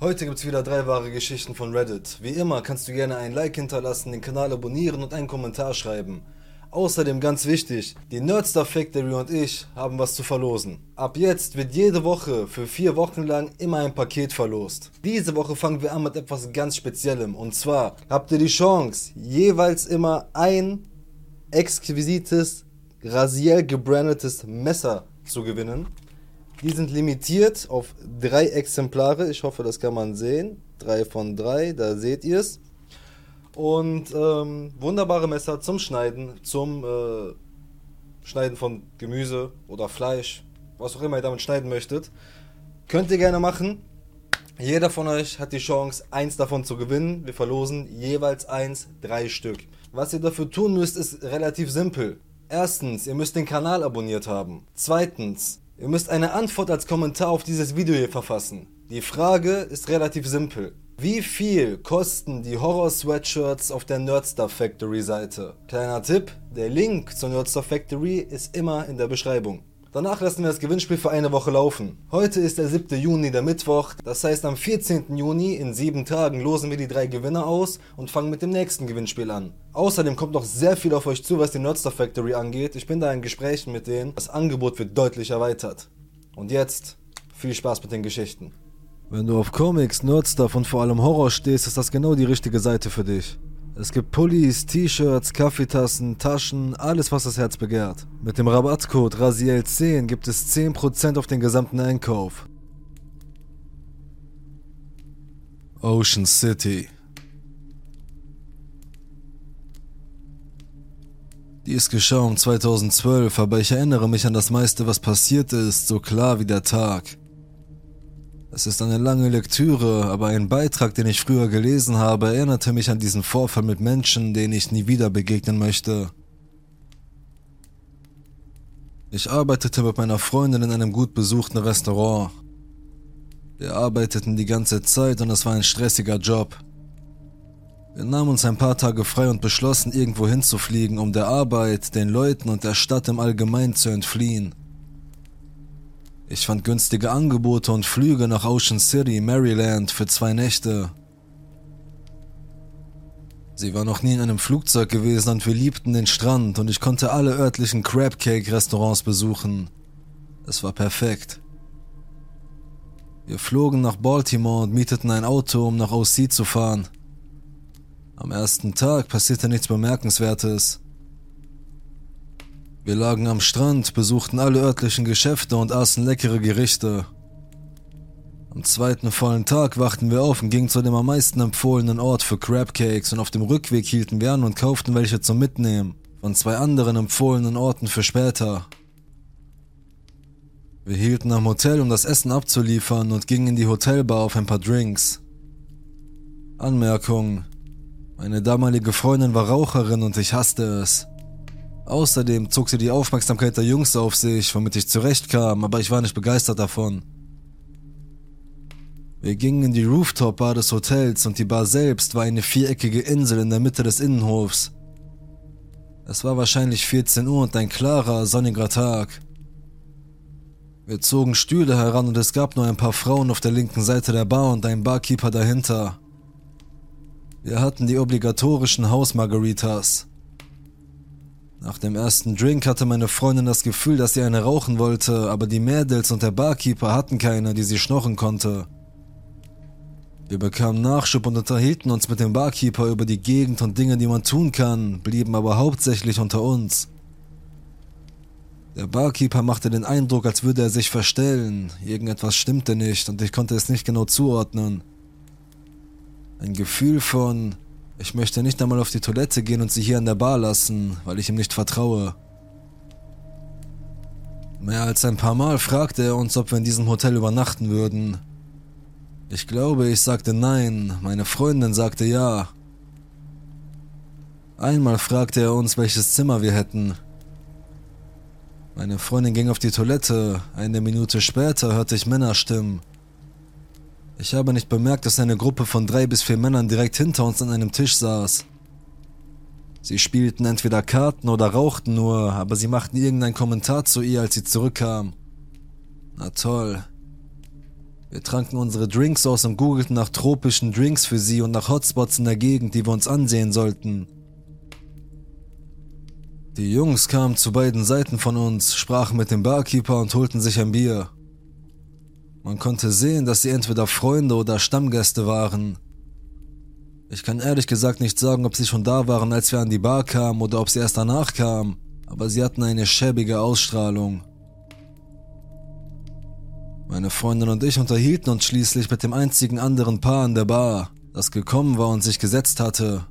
Heute gibt's wieder drei wahre Geschichten von Reddit. Wie immer kannst du gerne ein Like hinterlassen, den Kanal abonnieren und einen Kommentar schreiben. Außerdem ganz wichtig, die Nerdstar Factory und ich haben was zu verlosen. Ab jetzt wird jede Woche für vier Wochen lang immer ein Paket verlost. Diese Woche fangen wir an mit etwas ganz Speziellem und zwar habt ihr die Chance, jeweils immer ein exquisites, rasiell gebrandetes Messer zu gewinnen. Die sind limitiert auf drei Exemplare. Ich hoffe, das kann man sehen. Drei von drei, da seht ihr es. Und ähm, wunderbare Messer zum Schneiden, zum äh, Schneiden von Gemüse oder Fleisch, was auch immer ihr damit schneiden möchtet. Könnt ihr gerne machen. Jeder von euch hat die Chance, eins davon zu gewinnen. Wir verlosen jeweils eins, drei Stück. Was ihr dafür tun müsst, ist relativ simpel. Erstens, ihr müsst den Kanal abonniert haben. Zweitens, Ihr müsst eine Antwort als Kommentar auf dieses Video hier verfassen. Die Frage ist relativ simpel. Wie viel kosten die Horror-Sweatshirts auf der Nerdstar Factory Seite? Kleiner Tipp, der Link zur Nerdstar Factory ist immer in der Beschreibung. Danach lassen wir das Gewinnspiel für eine Woche laufen. Heute ist der 7. Juni, der Mittwoch. Das heißt, am 14. Juni, in sieben Tagen, losen wir die drei Gewinner aus und fangen mit dem nächsten Gewinnspiel an. Außerdem kommt noch sehr viel auf euch zu, was die Nerdstar Factory angeht. Ich bin da in Gesprächen mit denen. Das Angebot wird deutlich erweitert. Und jetzt, viel Spaß mit den Geschichten. Wenn du auf Comics, Nerdstuff und vor allem Horror stehst, ist das genau die richtige Seite für dich. Es gibt Pullis, T-Shirts, Kaffeetassen, Taschen, alles was das Herz begehrt. Mit dem Rabattcode RASIEL10 gibt es 10% auf den gesamten Einkauf. Ocean City Dies geschah um 2012, aber ich erinnere mich an das meiste, was passiert ist, so klar wie der Tag. Es ist eine lange Lektüre, aber ein Beitrag, den ich früher gelesen habe, erinnerte mich an diesen Vorfall mit Menschen, denen ich nie wieder begegnen möchte. Ich arbeitete mit meiner Freundin in einem gut besuchten Restaurant. Wir arbeiteten die ganze Zeit und es war ein stressiger Job. Wir nahmen uns ein paar Tage frei und beschlossen, irgendwo hinzufliegen, um der Arbeit, den Leuten und der Stadt im Allgemeinen zu entfliehen. Ich fand günstige Angebote und Flüge nach Ocean City, Maryland für zwei Nächte. Sie war noch nie in einem Flugzeug gewesen und wir liebten den Strand und ich konnte alle örtlichen Crab Cake Restaurants besuchen. Es war perfekt. Wir flogen nach Baltimore und mieteten ein Auto, um nach OC zu fahren. Am ersten Tag passierte nichts Bemerkenswertes. Wir lagen am Strand, besuchten alle örtlichen Geschäfte und aßen leckere Gerichte. Am zweiten vollen Tag wachten wir auf und gingen zu dem am meisten empfohlenen Ort für Crabcakes und auf dem Rückweg hielten wir an und kauften welche zum Mitnehmen, von zwei anderen empfohlenen Orten für später. Wir hielten am Hotel, um das Essen abzuliefern und gingen in die Hotelbar auf ein paar Drinks. Anmerkung. Meine damalige Freundin war Raucherin und ich hasste es. Außerdem zog sie die Aufmerksamkeit der Jungs auf sich, womit ich zurechtkam, aber ich war nicht begeistert davon. Wir gingen in die Rooftop-Bar des Hotels und die Bar selbst war eine viereckige Insel in der Mitte des Innenhofs. Es war wahrscheinlich 14 Uhr und ein klarer, sonniger Tag. Wir zogen Stühle heran und es gab nur ein paar Frauen auf der linken Seite der Bar und einen Barkeeper dahinter. Wir hatten die obligatorischen Hausmargaritas. Nach dem ersten Drink hatte meine Freundin das Gefühl, dass sie eine rauchen wollte, aber die Mädels und der Barkeeper hatten keine, die sie schnorren konnte. Wir bekamen Nachschub und unterhielten uns mit dem Barkeeper über die Gegend und Dinge, die man tun kann, blieben aber hauptsächlich unter uns. Der Barkeeper machte den Eindruck, als würde er sich verstellen. Irgendetwas stimmte nicht und ich konnte es nicht genau zuordnen. Ein Gefühl von, ich möchte nicht einmal auf die Toilette gehen und sie hier an der Bar lassen, weil ich ihm nicht vertraue. Mehr als ein paar Mal fragte er uns, ob wir in diesem Hotel übernachten würden. Ich glaube, ich sagte nein, meine Freundin sagte ja. Einmal fragte er uns, welches Zimmer wir hätten. Meine Freundin ging auf die Toilette, eine Minute später hörte ich Männerstimmen. Ich habe nicht bemerkt, dass eine Gruppe von drei bis vier Männern direkt hinter uns an einem Tisch saß. Sie spielten entweder Karten oder rauchten nur, aber sie machten irgendeinen Kommentar zu ihr, als sie zurückkam. Na toll. Wir tranken unsere Drinks aus und googelten nach tropischen Drinks für sie und nach Hotspots in der Gegend, die wir uns ansehen sollten. Die Jungs kamen zu beiden Seiten von uns, sprachen mit dem Barkeeper und holten sich ein Bier. Man konnte sehen, dass sie entweder Freunde oder Stammgäste waren. Ich kann ehrlich gesagt nicht sagen, ob sie schon da waren, als wir an die Bar kamen oder ob sie erst danach kamen, aber sie hatten eine schäbige Ausstrahlung. Meine Freundin und ich unterhielten uns schließlich mit dem einzigen anderen Paar an der Bar, das gekommen war und sich gesetzt hatte.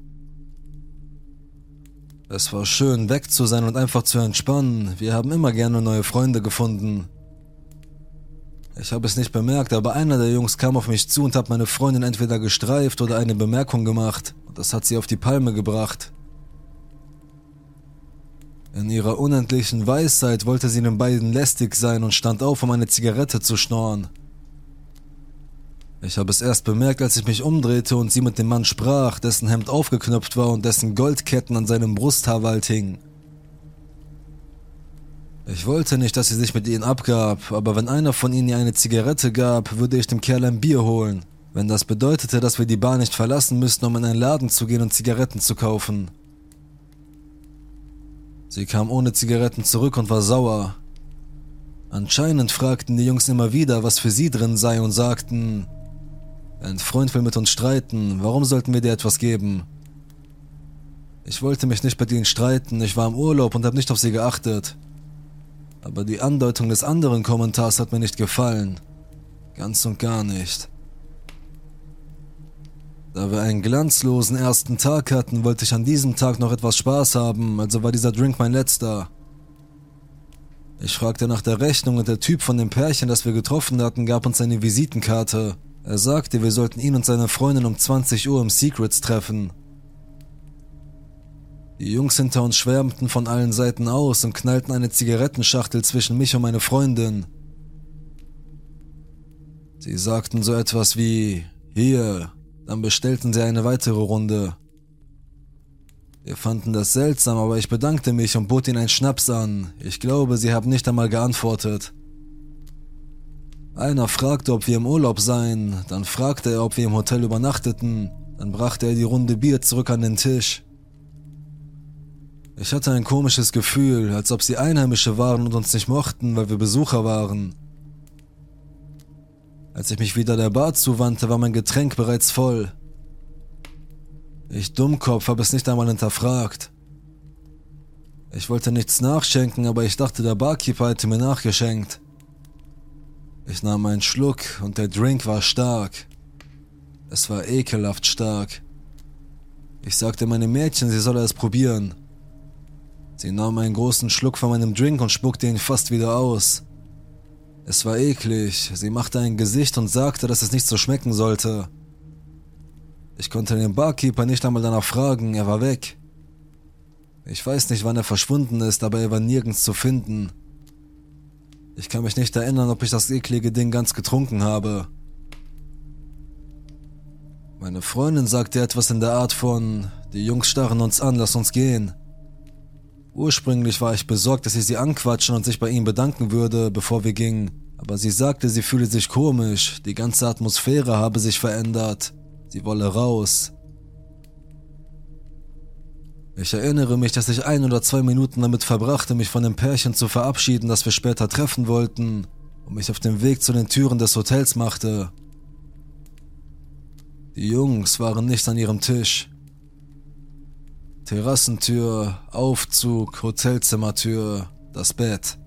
Es war schön, weg zu sein und einfach zu entspannen. Wir haben immer gerne neue Freunde gefunden. Ich habe es nicht bemerkt, aber einer der Jungs kam auf mich zu und hat meine Freundin entweder gestreift oder eine Bemerkung gemacht. Und das hat sie auf die Palme gebracht. In ihrer unendlichen Weisheit wollte sie den beiden lästig sein und stand auf, um eine Zigarette zu schnorren. Ich habe es erst bemerkt, als ich mich umdrehte und sie mit dem Mann sprach, dessen Hemd aufgeknöpft war und dessen Goldketten an seinem Brusthaarwald hingen. Ich wollte nicht, dass sie sich mit ihnen abgab, aber wenn einer von ihnen ihr eine Zigarette gab, würde ich dem Kerl ein Bier holen, wenn das bedeutete, dass wir die Bar nicht verlassen müssten, um in einen Laden zu gehen und Zigaretten zu kaufen. Sie kam ohne Zigaretten zurück und war sauer. Anscheinend fragten die Jungs immer wieder, was für sie drin sei und sagten, ein Freund will mit uns streiten, warum sollten wir dir etwas geben? Ich wollte mich nicht mit ihnen streiten, ich war im Urlaub und habe nicht auf sie geachtet. Aber die Andeutung des anderen Kommentars hat mir nicht gefallen. Ganz und gar nicht. Da wir einen glanzlosen ersten Tag hatten, wollte ich an diesem Tag noch etwas Spaß haben, also war dieser Drink mein letzter. Ich fragte nach der Rechnung und der Typ von dem Pärchen, das wir getroffen hatten, gab uns eine Visitenkarte. Er sagte, wir sollten ihn und seine Freundin um 20 Uhr im Secrets treffen. Die Jungs hinter uns schwärmten von allen Seiten aus und knallten eine Zigarettenschachtel zwischen mich und meine Freundin. Sie sagten so etwas wie hier, dann bestellten sie eine weitere Runde. Wir fanden das seltsam, aber ich bedankte mich und bot ihnen einen Schnaps an. Ich glaube, sie haben nicht einmal geantwortet. Einer fragte, ob wir im Urlaub seien, dann fragte er, ob wir im Hotel übernachteten, dann brachte er die Runde Bier zurück an den Tisch. Ich hatte ein komisches Gefühl, als ob sie Einheimische waren und uns nicht mochten, weil wir Besucher waren. Als ich mich wieder der Bar zuwandte, war mein Getränk bereits voll. Ich Dummkopf habe es nicht einmal hinterfragt. Ich wollte nichts nachschenken, aber ich dachte, der Barkeeper hätte mir nachgeschenkt. Ich nahm einen Schluck und der Drink war stark. Es war ekelhaft stark. Ich sagte meinem Mädchen, sie solle es probieren. Sie nahm einen großen Schluck von meinem Drink und spuckte ihn fast wieder aus. Es war eklig. Sie machte ein Gesicht und sagte, dass es nicht so schmecken sollte. Ich konnte den Barkeeper nicht einmal danach fragen, er war weg. Ich weiß nicht, wann er verschwunden ist, aber er war nirgends zu finden. Ich kann mich nicht erinnern, ob ich das eklige Ding ganz getrunken habe. Meine Freundin sagte etwas in der Art von, die Jungs starren uns an, lass uns gehen. Ursprünglich war ich besorgt, dass ich sie anquatschen und sich bei ihnen bedanken würde, bevor wir gingen, aber sie sagte, sie fühle sich komisch, die ganze Atmosphäre habe sich verändert, sie wolle raus. Ich erinnere mich, dass ich ein oder zwei Minuten damit verbrachte, mich von dem Pärchen zu verabschieden, das wir später treffen wollten, und mich auf den Weg zu den Türen des Hotels machte. Die Jungs waren nicht an ihrem Tisch. Terrassentür, Aufzug, Hotelzimmertür, das Bett.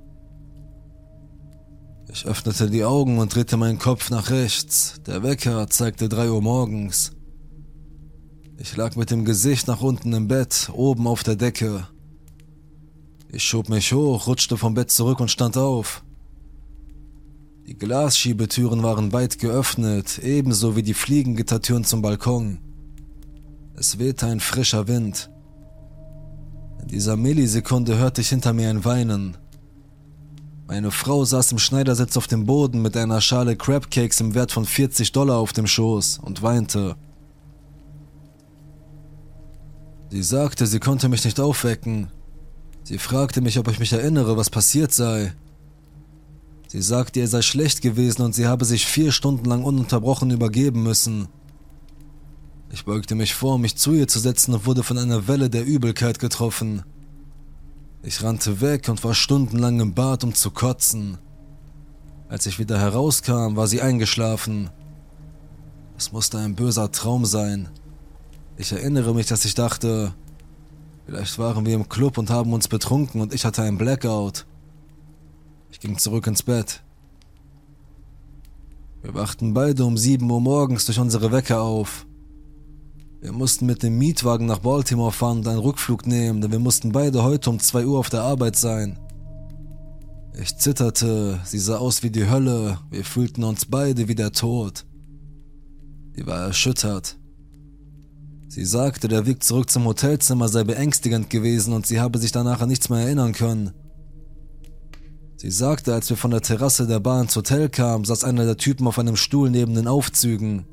Ich öffnete die Augen und drehte meinen Kopf nach rechts. Der Wecker zeigte drei Uhr morgens. Ich lag mit dem Gesicht nach unten im Bett, oben auf der Decke. Ich schob mich hoch, rutschte vom Bett zurück und stand auf. Die Glasschiebetüren waren weit geöffnet, ebenso wie die Fliegengittertüren zum Balkon. Es wehte ein frischer Wind. In dieser Millisekunde hörte ich hinter mir ein Weinen. Meine Frau saß im Schneidersitz auf dem Boden mit einer Schale Crabcakes im Wert von 40 Dollar auf dem Schoß und weinte. Sie sagte, sie konnte mich nicht aufwecken. Sie fragte mich, ob ich mich erinnere, was passiert sei. Sie sagte, ihr sei schlecht gewesen und sie habe sich vier Stunden lang ununterbrochen übergeben müssen. Ich beugte mich vor, mich zu ihr zu setzen und wurde von einer Welle der Übelkeit getroffen. Ich rannte weg und war stundenlang im Bad, um zu kotzen. Als ich wieder herauskam, war sie eingeschlafen. Es musste ein böser Traum sein. Ich erinnere mich, dass ich dachte, vielleicht waren wir im Club und haben uns betrunken und ich hatte einen Blackout. Ich ging zurück ins Bett. Wir wachten beide um 7 Uhr morgens durch unsere Wecker auf. Wir mussten mit dem Mietwagen nach Baltimore fahren und einen Rückflug nehmen, denn wir mussten beide heute um 2 Uhr auf der Arbeit sein. Ich zitterte, sie sah aus wie die Hölle, wir fühlten uns beide wie der Tod. Sie war erschüttert. Sie sagte, der Weg zurück zum Hotelzimmer sei beängstigend gewesen und sie habe sich danach an nichts mehr erinnern können. Sie sagte, als wir von der Terrasse der Bar ins Hotel kamen, saß einer der Typen auf einem Stuhl neben den Aufzügen.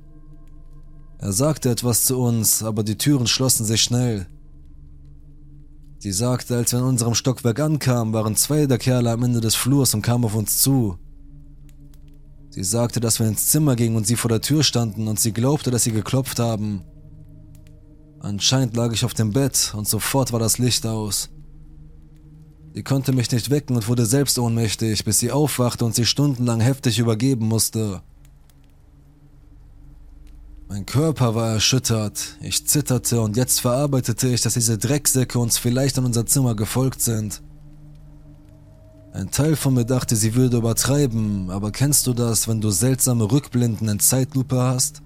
Er sagte etwas zu uns, aber die Türen schlossen sich schnell. Sie sagte, als wir in unserem Stockwerk ankamen, waren zwei der Kerle am Ende des Flurs und kamen auf uns zu. Sie sagte, dass wir ins Zimmer gingen und sie vor der Tür standen und sie glaubte, dass sie geklopft haben. Anscheinend lag ich auf dem Bett und sofort war das Licht aus. Sie konnte mich nicht wecken und wurde selbst ohnmächtig, bis sie aufwachte und sich stundenlang heftig übergeben musste. Mein Körper war erschüttert, ich zitterte und jetzt verarbeitete ich, dass diese Drecksäcke uns vielleicht an unser Zimmer gefolgt sind. Ein Teil von mir dachte, sie würde übertreiben, aber kennst du das, wenn du seltsame Rückblenden in Zeitlupe hast?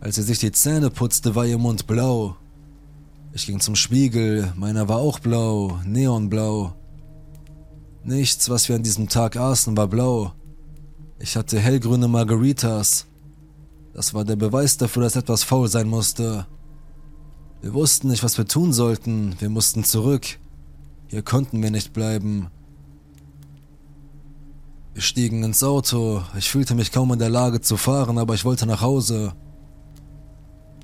Als sie sich die Zähne putzte, war ihr Mund blau. Ich ging zum Spiegel, meiner war auch blau, neonblau. Nichts, was wir an diesem Tag aßen, war blau. Ich hatte hellgrüne Margaritas, das war der Beweis dafür, dass etwas faul sein musste. Wir wussten nicht, was wir tun sollten. Wir mussten zurück. Hier konnten wir nicht bleiben. Wir stiegen ins Auto. Ich fühlte mich kaum in der Lage zu fahren, aber ich wollte nach Hause.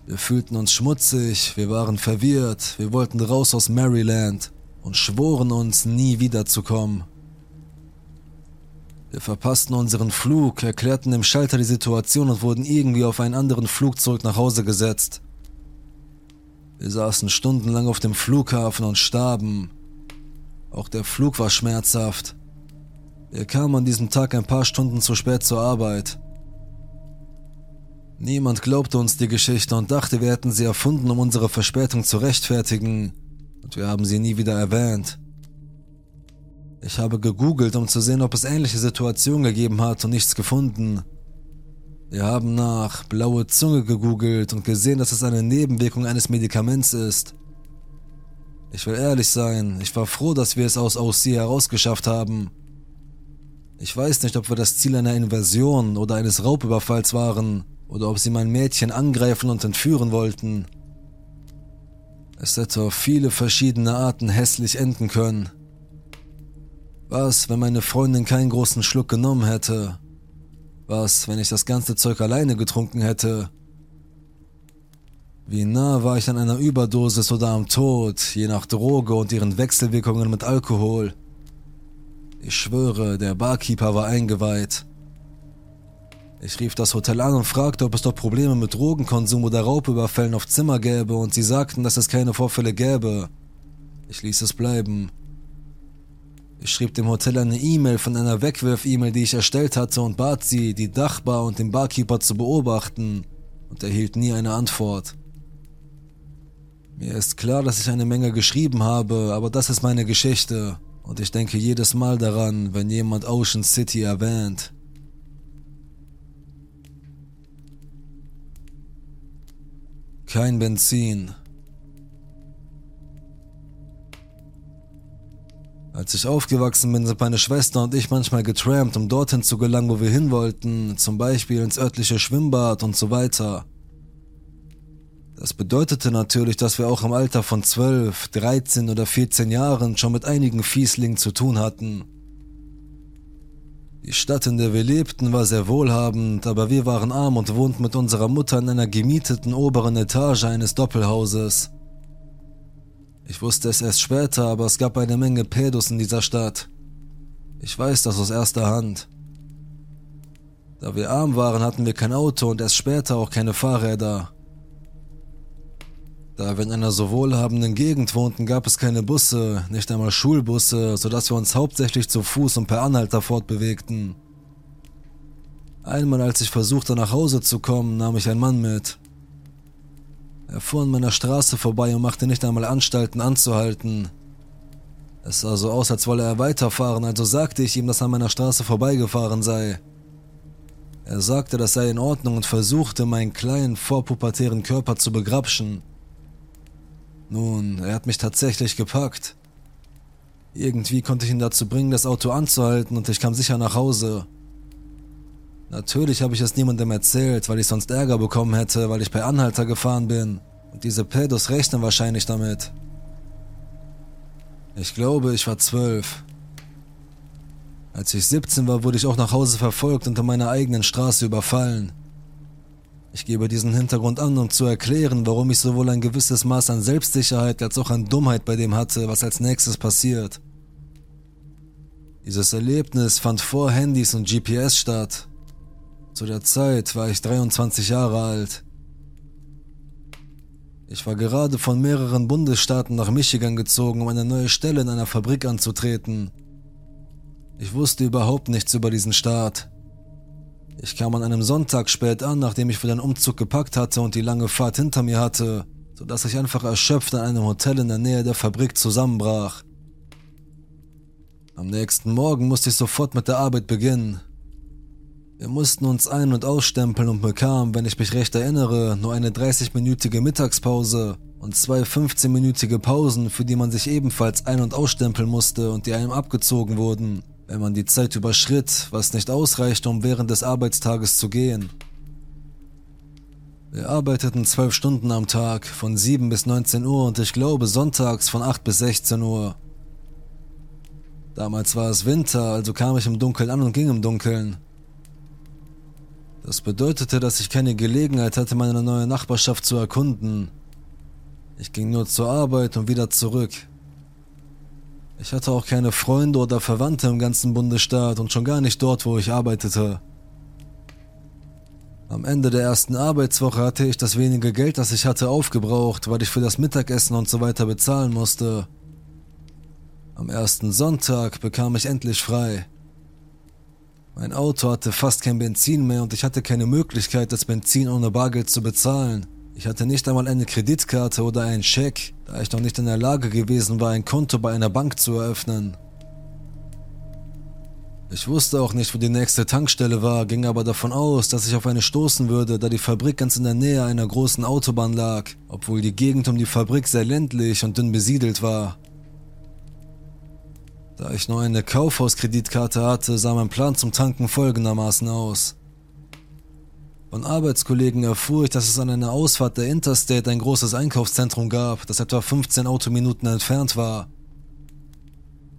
Wir fühlten uns schmutzig, wir waren verwirrt, wir wollten raus aus Maryland und schworen uns, nie wiederzukommen. Wir verpassten unseren Flug, erklärten dem Schalter die Situation und wurden irgendwie auf einen anderen Flug zurück nach Hause gesetzt. Wir saßen stundenlang auf dem Flughafen und starben. Auch der Flug war schmerzhaft. Wir kamen an diesem Tag ein paar Stunden zu spät zur Arbeit. Niemand glaubte uns die Geschichte und dachte, wir hätten sie erfunden, um unsere Verspätung zu rechtfertigen, und wir haben sie nie wieder erwähnt. Ich habe gegoogelt, um zu sehen, ob es ähnliche Situationen gegeben hat und nichts gefunden. Wir haben nach blaue Zunge gegoogelt und gesehen, dass es eine Nebenwirkung eines Medikaments ist. Ich will ehrlich sein, ich war froh, dass wir es aus OC herausgeschafft haben. Ich weiß nicht, ob wir das Ziel einer Invasion oder eines Raubüberfalls waren oder ob sie mein Mädchen angreifen und entführen wollten. Es hätte auf viele verschiedene Arten hässlich enden können. Was, wenn meine Freundin keinen großen Schluck genommen hätte? Was, wenn ich das ganze Zeug alleine getrunken hätte? Wie nah war ich an einer Überdosis oder am Tod, je nach Droge und ihren Wechselwirkungen mit Alkohol? Ich schwöre, der Barkeeper war eingeweiht. Ich rief das Hotel an und fragte, ob es dort Probleme mit Drogenkonsum oder Raubüberfällen auf Zimmer gäbe, und sie sagten, dass es keine Vorfälle gäbe. Ich ließ es bleiben. Ich schrieb dem Hotel eine E-Mail von einer Wegwirf-E-Mail, die ich erstellt hatte und bat sie, die Dachbar und den Barkeeper zu beobachten und erhielt nie eine Antwort. Mir ist klar, dass ich eine Menge geschrieben habe, aber das ist meine Geschichte und ich denke jedes Mal daran, wenn jemand Ocean City erwähnt. Kein Benzin, Als ich aufgewachsen bin, sind meine Schwester und ich manchmal getrampt, um dorthin zu gelangen, wo wir hin wollten, zum Beispiel ins örtliche Schwimmbad und so weiter. Das bedeutete natürlich, dass wir auch im Alter von 12, 13 oder 14 Jahren schon mit einigen Fieslingen zu tun hatten. Die Stadt, in der wir lebten, war sehr wohlhabend, aber wir waren arm und wohnten mit unserer Mutter in einer gemieteten oberen Etage eines Doppelhauses. Ich wusste es erst später, aber es gab eine Menge Pädos in dieser Stadt. Ich weiß das aus erster Hand. Da wir arm waren, hatten wir kein Auto und erst später auch keine Fahrräder. Da wir in einer so wohlhabenden Gegend wohnten, gab es keine Busse, nicht einmal Schulbusse, sodass wir uns hauptsächlich zu Fuß und per Anhalter fortbewegten. Einmal, als ich versuchte nach Hause zu kommen, nahm ich einen Mann mit. Er fuhr an meiner Straße vorbei und machte nicht einmal Anstalten anzuhalten. Es sah so aus, als wolle er weiterfahren, also sagte ich ihm, dass er an meiner Straße vorbeigefahren sei. Er sagte, das sei in Ordnung und versuchte, meinen kleinen, vorpubertären Körper zu begrapschen. Nun, er hat mich tatsächlich gepackt. Irgendwie konnte ich ihn dazu bringen, das Auto anzuhalten und ich kam sicher nach Hause. Natürlich habe ich es niemandem erzählt, weil ich sonst Ärger bekommen hätte, weil ich bei Anhalter gefahren bin. Und diese Pedos rechnen wahrscheinlich damit. Ich glaube, ich war zwölf. Als ich 17 war, wurde ich auch nach Hause verfolgt und in meiner eigenen Straße überfallen. Ich gebe diesen Hintergrund an, um zu erklären, warum ich sowohl ein gewisses Maß an Selbstsicherheit als auch an Dummheit bei dem hatte, was als nächstes passiert. Dieses Erlebnis fand vor Handys und GPS statt. Zu der Zeit war ich 23 Jahre alt. Ich war gerade von mehreren Bundesstaaten nach Michigan gezogen, um eine neue Stelle in einer Fabrik anzutreten. Ich wusste überhaupt nichts über diesen Staat. Ich kam an einem Sonntag spät an, nachdem ich für den Umzug gepackt hatte und die lange Fahrt hinter mir hatte, sodass ich einfach erschöpft an einem Hotel in der Nähe der Fabrik zusammenbrach. Am nächsten Morgen musste ich sofort mit der Arbeit beginnen. Wir mussten uns ein- und ausstempeln und bekamen, wenn ich mich recht erinnere, nur eine 30-minütige Mittagspause und zwei 15-minütige Pausen, für die man sich ebenfalls ein- und ausstempeln musste und die einem abgezogen wurden wenn man die Zeit überschritt, was nicht ausreichte, um während des Arbeitstages zu gehen. Wir arbeiteten zwölf Stunden am Tag, von 7 bis 19 Uhr und ich glaube sonntags von 8 bis 16 Uhr. Damals war es Winter, also kam ich im Dunkeln an und ging im Dunkeln. Das bedeutete, dass ich keine Gelegenheit hatte, meine neue Nachbarschaft zu erkunden. Ich ging nur zur Arbeit und wieder zurück. Ich hatte auch keine Freunde oder Verwandte im ganzen Bundesstaat und schon gar nicht dort, wo ich arbeitete. Am Ende der ersten Arbeitswoche hatte ich das wenige Geld, das ich hatte, aufgebraucht, weil ich für das Mittagessen und so weiter bezahlen musste. Am ersten Sonntag bekam ich endlich frei. Mein Auto hatte fast kein Benzin mehr und ich hatte keine Möglichkeit, das Benzin ohne Bargeld zu bezahlen. Ich hatte nicht einmal eine Kreditkarte oder einen Scheck, da ich noch nicht in der Lage gewesen war, ein Konto bei einer Bank zu eröffnen. Ich wusste auch nicht, wo die nächste Tankstelle war, ging aber davon aus, dass ich auf eine stoßen würde, da die Fabrik ganz in der Nähe einer großen Autobahn lag, obwohl die Gegend um die Fabrik sehr ländlich und dünn besiedelt war. Da ich nur eine Kaufhauskreditkarte hatte, sah mein Plan zum Tanken folgendermaßen aus. Von Arbeitskollegen erfuhr ich, dass es an einer Ausfahrt der Interstate ein großes Einkaufszentrum gab, das etwa 15 Autominuten entfernt war.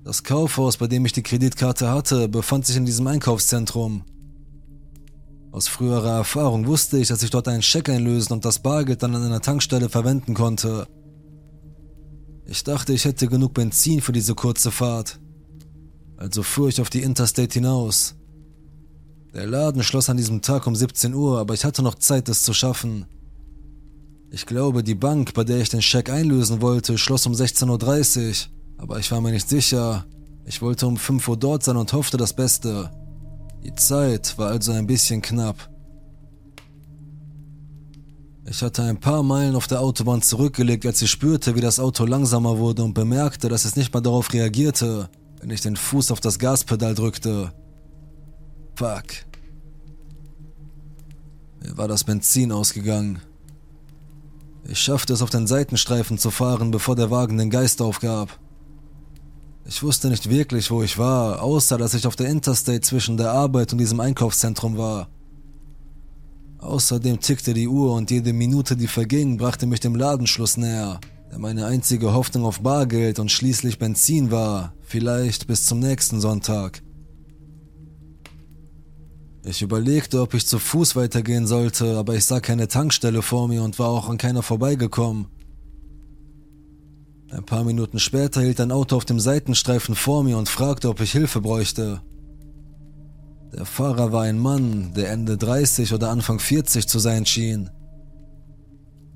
Das Kaufhaus, bei dem ich die Kreditkarte hatte, befand sich in diesem Einkaufszentrum. Aus früherer Erfahrung wusste ich, dass ich dort einen Scheck einlösen und das Bargeld dann an einer Tankstelle verwenden konnte. Ich dachte, ich hätte genug Benzin für diese kurze Fahrt. Also fuhr ich auf die Interstate hinaus. Der Laden schloss an diesem Tag um 17 Uhr, aber ich hatte noch Zeit, es zu schaffen. Ich glaube, die Bank, bei der ich den Scheck einlösen wollte, schloss um 16.30 Uhr, aber ich war mir nicht sicher. Ich wollte um 5 Uhr dort sein und hoffte das Beste. Die Zeit war also ein bisschen knapp. Ich hatte ein paar Meilen auf der Autobahn zurückgelegt, als ich spürte, wie das Auto langsamer wurde und bemerkte, dass es nicht mal darauf reagierte, wenn ich den Fuß auf das Gaspedal drückte. Fuck. Mir war das Benzin ausgegangen. Ich schaffte es auf den Seitenstreifen zu fahren, bevor der Wagen den Geist aufgab. Ich wusste nicht wirklich, wo ich war, außer dass ich auf der Interstate zwischen der Arbeit und diesem Einkaufszentrum war. Außerdem tickte die Uhr und jede Minute, die verging, brachte mich dem Ladenschluss näher, der meine einzige Hoffnung auf Bargeld und schließlich Benzin war, vielleicht bis zum nächsten Sonntag. Ich überlegte, ob ich zu Fuß weitergehen sollte, aber ich sah keine Tankstelle vor mir und war auch an keiner vorbeigekommen. Ein paar Minuten später hielt ein Auto auf dem Seitenstreifen vor mir und fragte, ob ich Hilfe bräuchte. Der Fahrer war ein Mann, der Ende 30 oder Anfang 40 zu sein schien.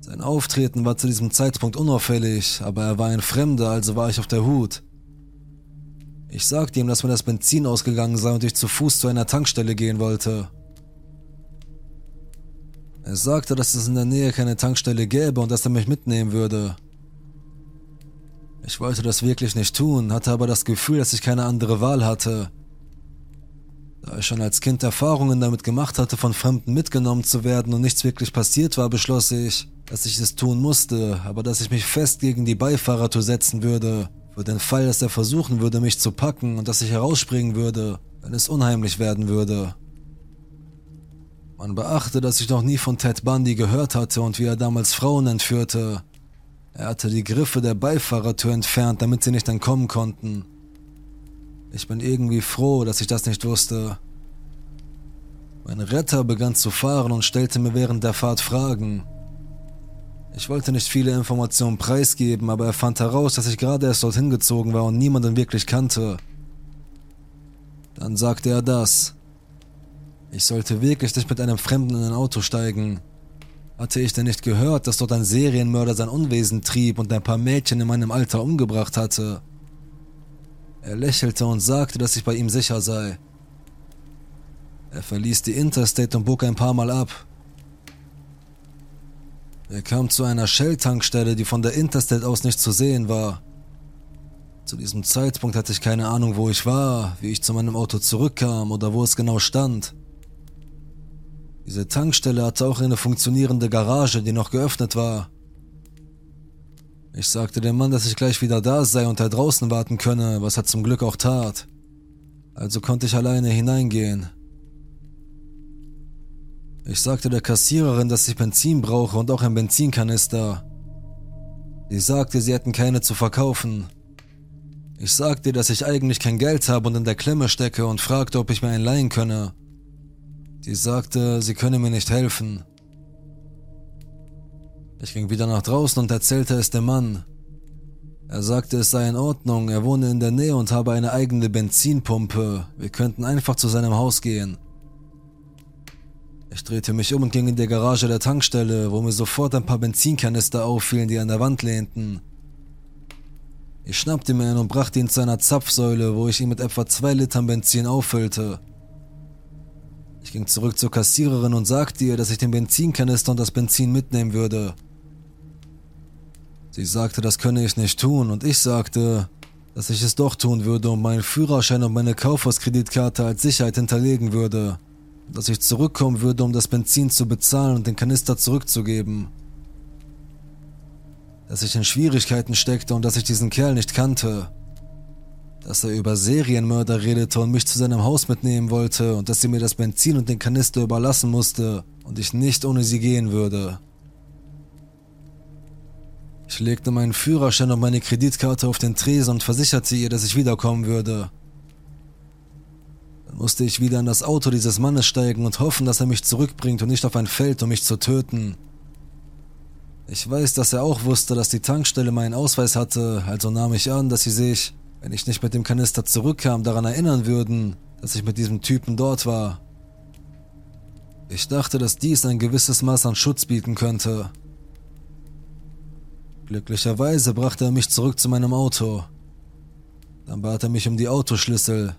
Sein Auftreten war zu diesem Zeitpunkt unauffällig, aber er war ein Fremder, also war ich auf der Hut. Ich sagte ihm, dass mir das Benzin ausgegangen sei und ich zu Fuß zu einer Tankstelle gehen wollte. Er sagte, dass es in der Nähe keine Tankstelle gäbe und dass er mich mitnehmen würde. Ich wollte das wirklich nicht tun, hatte aber das Gefühl, dass ich keine andere Wahl hatte. Da ich schon als Kind Erfahrungen damit gemacht hatte, von Fremden mitgenommen zu werden und nichts wirklich passiert war, beschloss ich, dass ich es tun musste, aber dass ich mich fest gegen die Beifahrertour setzen würde, für den Fall, dass er versuchen würde, mich zu packen und dass ich herausspringen würde, wenn es unheimlich werden würde. Man beachte, dass ich noch nie von Ted Bundy gehört hatte und wie er damals Frauen entführte. Er hatte die Griffe der Beifahrertür entfernt, damit sie nicht entkommen konnten. Ich bin irgendwie froh, dass ich das nicht wusste. Mein Retter begann zu fahren und stellte mir während der Fahrt Fragen. Ich wollte nicht viele Informationen preisgeben, aber er fand heraus, dass ich gerade erst dorthin gezogen war und niemanden wirklich kannte. Dann sagte er das. Ich sollte wirklich nicht mit einem Fremden in ein Auto steigen. Hatte ich denn nicht gehört, dass dort ein Serienmörder sein Unwesen trieb und ein paar Mädchen in meinem Alter umgebracht hatte? Er lächelte und sagte, dass ich bei ihm sicher sei. Er verließ die Interstate und bog ein paar Mal ab. Er kam zu einer Shell-Tankstelle, die von der Interstate aus nicht zu sehen war. Zu diesem Zeitpunkt hatte ich keine Ahnung, wo ich war, wie ich zu meinem Auto zurückkam oder wo es genau stand. Diese Tankstelle hatte auch eine funktionierende Garage, die noch geöffnet war. Ich sagte dem Mann, dass ich gleich wieder da sei und er draußen warten könne, was er zum Glück auch tat. Also konnte ich alleine hineingehen. Ich sagte der Kassiererin, dass ich Benzin brauche und auch ein Benzinkanister. Sie sagte, sie hätten keine zu verkaufen. Ich sagte, dass ich eigentlich kein Geld habe und in der Klemme stecke und fragte, ob ich mir einen leihen könne. Sie sagte, sie könne mir nicht helfen. Ich ging wieder nach draußen und erzählte es dem Mann. Er sagte, es sei in Ordnung, er wohne in der Nähe und habe eine eigene Benzinpumpe. Wir könnten einfach zu seinem Haus gehen. Ich drehte mich um und ging in die Garage der Tankstelle, wo mir sofort ein paar Benzinkanister auffielen, die an der Wand lehnten. Ich schnappte mir einen und brachte ihn zu einer Zapfsäule, wo ich ihn mit etwa zwei Litern Benzin auffüllte. Ich ging zurück zur Kassiererin und sagte ihr, dass ich den Benzinkanister und das Benzin mitnehmen würde. Sie sagte, das könne ich nicht tun, und ich sagte, dass ich es doch tun würde und meinen Führerschein und meine Kaufhauskreditkarte als Sicherheit hinterlegen würde dass ich zurückkommen würde, um das Benzin zu bezahlen und den Kanister zurückzugeben. Dass ich in Schwierigkeiten steckte und dass ich diesen Kerl nicht kannte. Dass er über Serienmörder redete und mich zu seinem Haus mitnehmen wollte und dass sie mir das Benzin und den Kanister überlassen musste und ich nicht ohne sie gehen würde. Ich legte meinen Führerschein und meine Kreditkarte auf den Tresen und versicherte ihr, dass ich wiederkommen würde. Dann musste ich wieder in das Auto dieses Mannes steigen und hoffen, dass er mich zurückbringt und nicht auf ein Feld, um mich zu töten. Ich weiß, dass er auch wusste, dass die Tankstelle meinen Ausweis hatte, also nahm ich an, dass sie sich, wenn ich nicht mit dem Kanister zurückkam, daran erinnern würden, dass ich mit diesem Typen dort war. Ich dachte, dass dies ein gewisses Maß an Schutz bieten könnte. Glücklicherweise brachte er mich zurück zu meinem Auto. Dann bat er mich um die Autoschlüssel,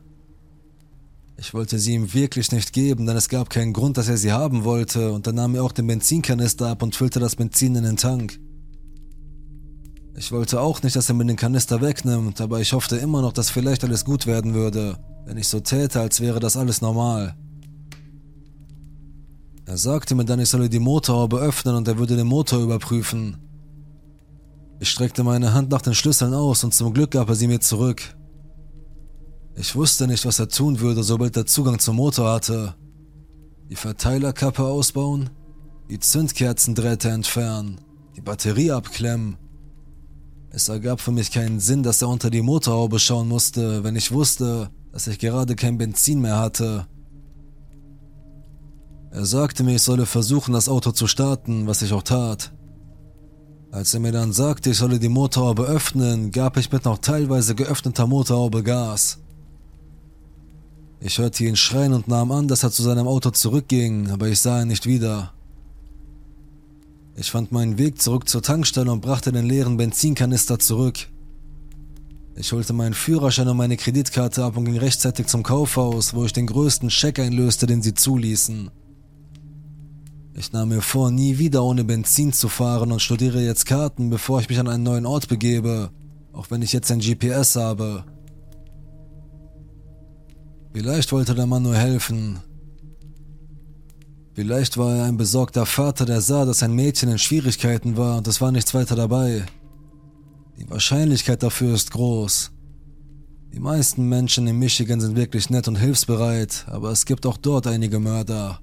ich wollte sie ihm wirklich nicht geben, denn es gab keinen Grund, dass er sie haben wollte, und dann nahm er auch den Benzinkanister ab und füllte das Benzin in den Tank. Ich wollte auch nicht, dass er mir den Kanister wegnimmt, aber ich hoffte immer noch, dass vielleicht alles gut werden würde, wenn ich so täte, als wäre das alles normal. Er sagte mir dann, ich solle die Motorhaube öffnen und er würde den Motor überprüfen. Ich streckte meine Hand nach den Schlüsseln aus und zum Glück gab er sie mir zurück. Ich wusste nicht, was er tun würde, sobald er Zugang zum Motor hatte. Die Verteilerkappe ausbauen, die Zündkerzendrähte entfernen, die Batterie abklemmen. Es ergab für mich keinen Sinn, dass er unter die Motorhaube schauen musste, wenn ich wusste, dass ich gerade kein Benzin mehr hatte. Er sagte mir, ich solle versuchen, das Auto zu starten, was ich auch tat. Als er mir dann sagte, ich solle die Motorhaube öffnen, gab ich mit noch teilweise geöffneter Motorhaube Gas. Ich hörte ihn schreien und nahm an, dass er zu seinem Auto zurückging, aber ich sah ihn nicht wieder. Ich fand meinen Weg zurück zur Tankstelle und brachte den leeren Benzinkanister zurück. Ich holte meinen Führerschein und meine Kreditkarte ab und ging rechtzeitig zum Kaufhaus, wo ich den größten Scheck einlöste, den sie zuließen. Ich nahm mir vor, nie wieder ohne Benzin zu fahren und studiere jetzt Karten, bevor ich mich an einen neuen Ort begebe, auch wenn ich jetzt ein GPS habe. Vielleicht wollte der Mann nur helfen. Vielleicht war er ein besorgter Vater, der sah, dass ein Mädchen in Schwierigkeiten war und es war nichts weiter dabei. Die Wahrscheinlichkeit dafür ist groß. Die meisten Menschen in Michigan sind wirklich nett und hilfsbereit, aber es gibt auch dort einige Mörder.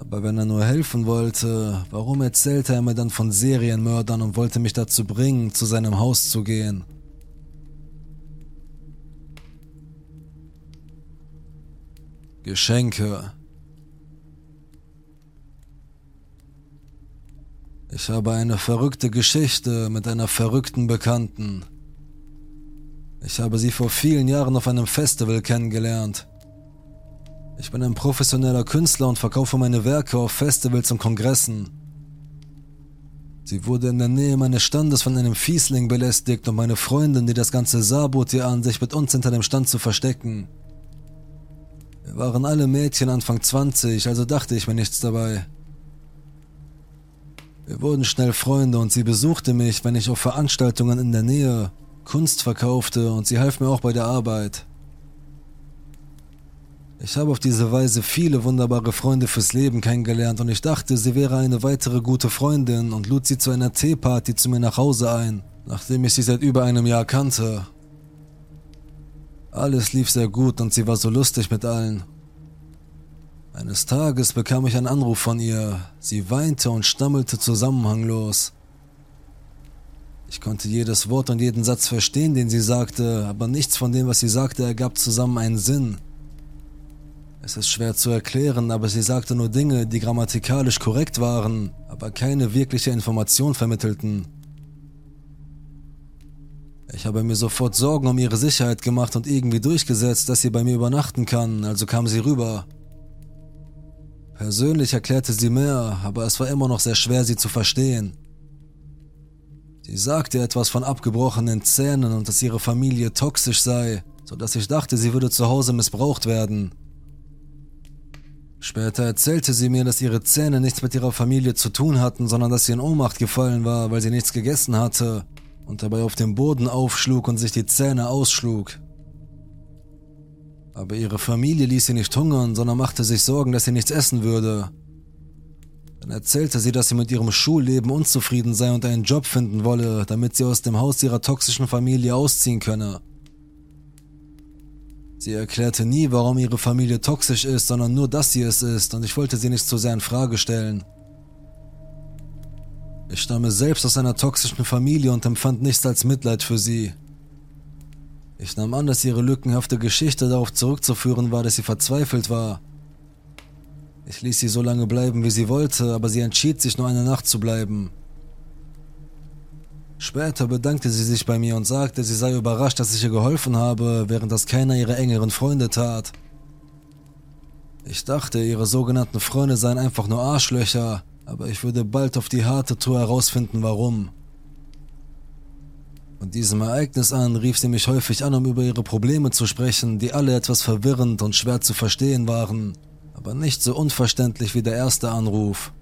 Aber wenn er nur helfen wollte, warum erzählte er mir dann von Serienmördern und wollte mich dazu bringen, zu seinem Haus zu gehen? Geschenke. Ich habe eine verrückte Geschichte mit einer verrückten Bekannten. Ich habe sie vor vielen Jahren auf einem Festival kennengelernt. Ich bin ein professioneller Künstler und verkaufe meine Werke auf Festivals und Kongressen. Sie wurde in der Nähe meines Standes von einem Fiesling belästigt und meine Freundin, die das ganze sabot ihr an, sich mit uns hinter dem Stand zu verstecken. Wir waren alle Mädchen Anfang 20, also dachte ich mir nichts dabei. Wir wurden schnell Freunde und sie besuchte mich, wenn ich auf Veranstaltungen in der Nähe Kunst verkaufte und sie half mir auch bei der Arbeit. Ich habe auf diese Weise viele wunderbare Freunde fürs Leben kennengelernt und ich dachte, sie wäre eine weitere gute Freundin und lud sie zu einer Teeparty zu mir nach Hause ein, nachdem ich sie seit über einem Jahr kannte. Alles lief sehr gut und sie war so lustig mit allen. Eines Tages bekam ich einen Anruf von ihr. Sie weinte und stammelte zusammenhanglos. Ich konnte jedes Wort und jeden Satz verstehen, den sie sagte, aber nichts von dem, was sie sagte, ergab zusammen einen Sinn. Es ist schwer zu erklären, aber sie sagte nur Dinge, die grammatikalisch korrekt waren, aber keine wirkliche Information vermittelten. Ich habe mir sofort Sorgen um ihre Sicherheit gemacht und irgendwie durchgesetzt, dass sie bei mir übernachten kann, also kam sie rüber. Persönlich erklärte sie mehr, aber es war immer noch sehr schwer, sie zu verstehen. Sie sagte etwas von abgebrochenen Zähnen und dass ihre Familie toxisch sei, so dass ich dachte, sie würde zu Hause missbraucht werden. Später erzählte sie mir, dass ihre Zähne nichts mit ihrer Familie zu tun hatten, sondern dass sie in Ohnmacht gefallen war, weil sie nichts gegessen hatte und dabei auf dem Boden aufschlug und sich die Zähne ausschlug. Aber ihre Familie ließ sie nicht hungern, sondern machte sich Sorgen, dass sie nichts essen würde. Dann erzählte sie, dass sie mit ihrem Schulleben unzufrieden sei und einen Job finden wolle, damit sie aus dem Haus ihrer toxischen Familie ausziehen könne. Sie erklärte nie, warum ihre Familie toxisch ist, sondern nur, dass sie es ist, und ich wollte sie nicht zu sehr in Frage stellen. Ich stamme selbst aus einer toxischen Familie und empfand nichts als Mitleid für sie. Ich nahm an, dass ihre lückenhafte Geschichte darauf zurückzuführen war, dass sie verzweifelt war. Ich ließ sie so lange bleiben, wie sie wollte, aber sie entschied sich nur eine Nacht zu bleiben. Später bedankte sie sich bei mir und sagte, sie sei überrascht, dass ich ihr geholfen habe, während das keiner ihrer engeren Freunde tat. Ich dachte, ihre sogenannten Freunde seien einfach nur Arschlöcher, aber ich würde bald auf die harte Tour herausfinden, warum. Von diesem Ereignis an rief sie mich häufig an, um über ihre Probleme zu sprechen, die alle etwas verwirrend und schwer zu verstehen waren, aber nicht so unverständlich wie der erste Anruf.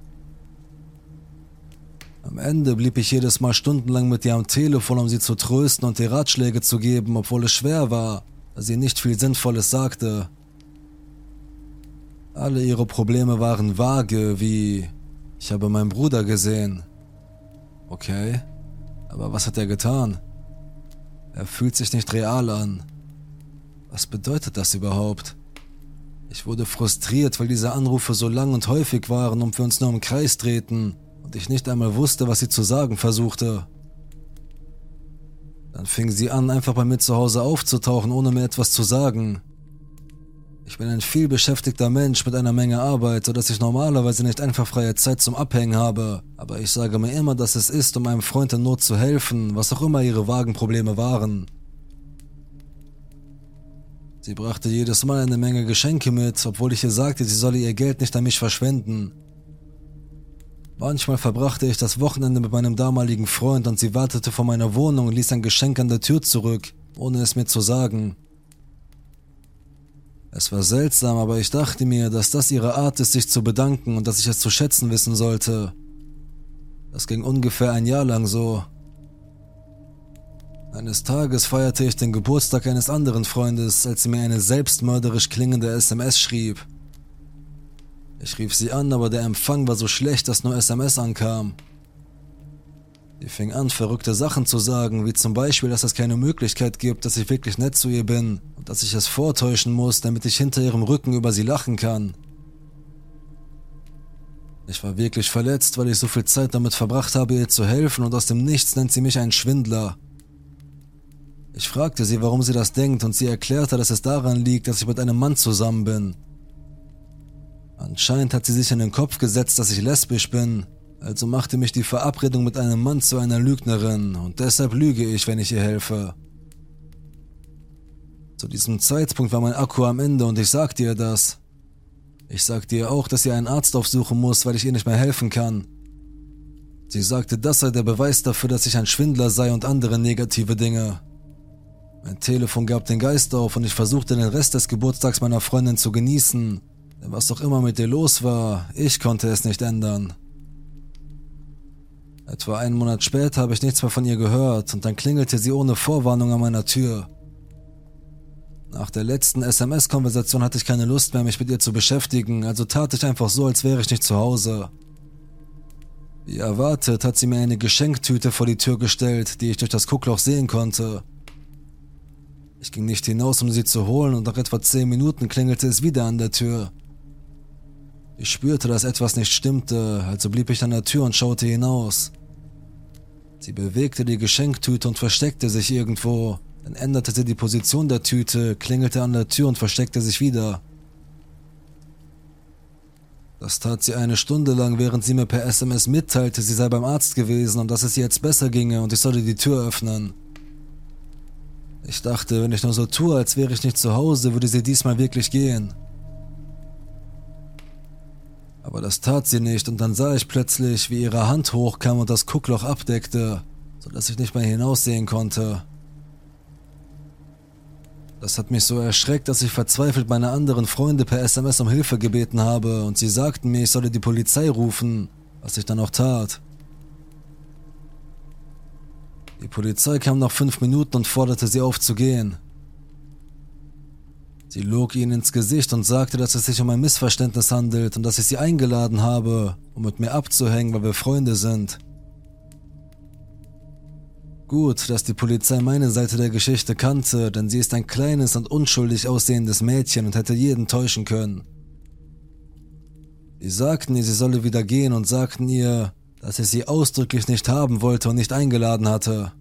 Am Ende blieb ich jedes Mal stundenlang mit ihr am Telefon, um sie zu trösten und ihr Ratschläge zu geben, obwohl es schwer war, da sie nicht viel Sinnvolles sagte. Alle ihre Probleme waren vage, wie ich habe meinen Bruder gesehen. Okay, aber was hat er getan? Er fühlt sich nicht real an. Was bedeutet das überhaupt? Ich wurde frustriert, weil diese Anrufe so lang und häufig waren und wir uns nur im Kreis drehten und ich nicht einmal wusste, was sie zu sagen versuchte. Dann fing sie an, einfach bei mir zu Hause aufzutauchen, ohne mir etwas zu sagen. Ich bin ein viel beschäftigter Mensch mit einer Menge Arbeit, sodass ich normalerweise nicht einfach freie Zeit zum Abhängen habe. Aber ich sage mir immer, dass es ist, um einem Freund in Not zu helfen, was auch immer ihre vagen Probleme waren. Sie brachte jedes Mal eine Menge Geschenke mit, obwohl ich ihr sagte, sie solle ihr Geld nicht an mich verschwenden. Manchmal verbrachte ich das Wochenende mit meinem damaligen Freund und sie wartete vor meiner Wohnung und ließ ein Geschenk an der Tür zurück, ohne es mir zu sagen. Es war seltsam, aber ich dachte mir, dass das ihre Art ist, sich zu bedanken und dass ich es zu schätzen wissen sollte. Das ging ungefähr ein Jahr lang so. Eines Tages feierte ich den Geburtstag eines anderen Freundes, als sie mir eine selbstmörderisch klingende SMS schrieb. Ich rief sie an, aber der Empfang war so schlecht, dass nur SMS ankam. Sie fing an, verrückte Sachen zu sagen, wie zum Beispiel, dass es keine Möglichkeit gibt, dass ich wirklich nett zu ihr bin und dass ich es vortäuschen muss, damit ich hinter ihrem Rücken über sie lachen kann. Ich war wirklich verletzt, weil ich so viel Zeit damit verbracht habe, ihr zu helfen und aus dem Nichts nennt sie mich einen Schwindler. Ich fragte sie, warum sie das denkt und sie erklärte, dass es daran liegt, dass ich mit einem Mann zusammen bin. Anscheinend hat sie sich in den Kopf gesetzt, dass ich lesbisch bin also machte mich die Verabredung mit einem Mann zu einer Lügnerin und deshalb lüge ich, wenn ich ihr helfe. Zu diesem Zeitpunkt war mein Akku am Ende und ich sagte ihr das. Ich sagte ihr auch, dass sie einen Arzt aufsuchen muss, weil ich ihr nicht mehr helfen kann. Sie sagte, das sei der Beweis dafür, dass ich ein Schwindler sei und andere negative Dinge. Mein Telefon gab den Geist auf und ich versuchte den Rest des Geburtstags meiner Freundin zu genießen. Denn was auch immer mit ihr los war, ich konnte es nicht ändern. Etwa einen Monat später habe ich nichts mehr von ihr gehört und dann klingelte sie ohne Vorwarnung an meiner Tür. Nach der letzten SMS-Konversation hatte ich keine Lust mehr, mich mit ihr zu beschäftigen, also tat ich einfach so, als wäre ich nicht zu Hause. Wie erwartet hat sie mir eine Geschenktüte vor die Tür gestellt, die ich durch das Guckloch sehen konnte. Ich ging nicht hinaus, um sie zu holen, und nach etwa zehn Minuten klingelte es wieder an der Tür. Ich spürte, dass etwas nicht stimmte, also blieb ich an der Tür und schaute hinaus. Sie bewegte die Geschenktüte und versteckte sich irgendwo. Dann änderte sie die Position der Tüte, klingelte an der Tür und versteckte sich wieder. Das tat sie eine Stunde lang, während sie mir per SMS mitteilte, sie sei beim Arzt gewesen und dass es ihr jetzt besser ginge und ich solle die Tür öffnen. Ich dachte, wenn ich nur so tue, als wäre ich nicht zu Hause, würde sie diesmal wirklich gehen. Aber das tat sie nicht und dann sah ich plötzlich, wie ihre Hand hochkam und das Guckloch abdeckte, sodass ich nicht mehr hinaussehen konnte. Das hat mich so erschreckt, dass ich verzweifelt meine anderen Freunde per SMS um Hilfe gebeten habe und sie sagten mir, ich solle die Polizei rufen, was ich dann auch tat. Die Polizei kam nach fünf Minuten und forderte sie auf zu gehen. Sie log ihnen ins Gesicht und sagte, dass es sich um ein Missverständnis handelt und dass ich sie eingeladen habe, um mit mir abzuhängen, weil wir Freunde sind. Gut, dass die Polizei meine Seite der Geschichte kannte, denn sie ist ein kleines und unschuldig aussehendes Mädchen und hätte jeden täuschen können. Sie sagten ihr, sie solle wieder gehen und sagten ihr, dass ich sie ausdrücklich nicht haben wollte und nicht eingeladen hatte.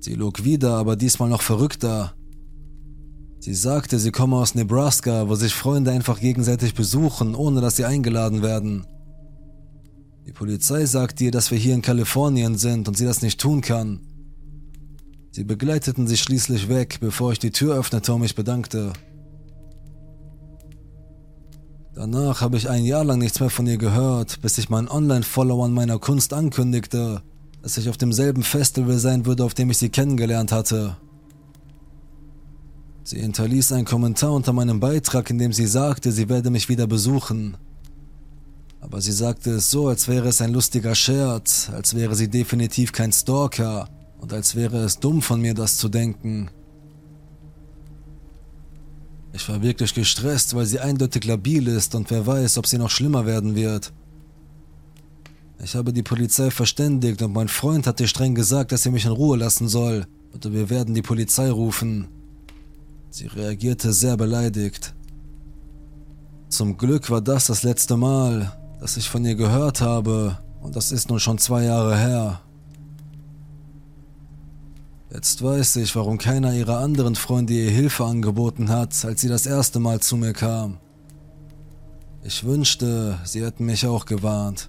Sie log wieder, aber diesmal noch verrückter. Sie sagte, sie komme aus Nebraska, wo sich Freunde einfach gegenseitig besuchen, ohne dass sie eingeladen werden. Die Polizei sagt ihr, dass wir hier in Kalifornien sind und sie das nicht tun kann. Sie begleiteten sie schließlich weg, bevor ich die Tür öffnete und mich bedankte. Danach habe ich ein Jahr lang nichts mehr von ihr gehört, bis ich meinen Online-Followern meiner Kunst ankündigte, dass ich auf demselben Festival sein würde, auf dem ich sie kennengelernt hatte. Sie hinterließ einen Kommentar unter meinem Beitrag, in dem sie sagte, sie werde mich wieder besuchen. Aber sie sagte es so, als wäre es ein lustiger Scherz, als wäre sie definitiv kein Stalker und als wäre es dumm von mir, das zu denken. Ich war wirklich gestresst, weil sie eindeutig labil ist und wer weiß, ob sie noch schlimmer werden wird. Ich habe die Polizei verständigt und mein Freund hat ihr streng gesagt, dass sie mich in Ruhe lassen soll, oder wir werden die Polizei rufen. Sie reagierte sehr beleidigt. Zum Glück war das das letzte Mal, dass ich von ihr gehört habe, und das ist nun schon zwei Jahre her. Jetzt weiß ich, warum keiner ihrer anderen Freunde ihr Hilfe angeboten hat, als sie das erste Mal zu mir kam. Ich wünschte, sie hätten mich auch gewarnt.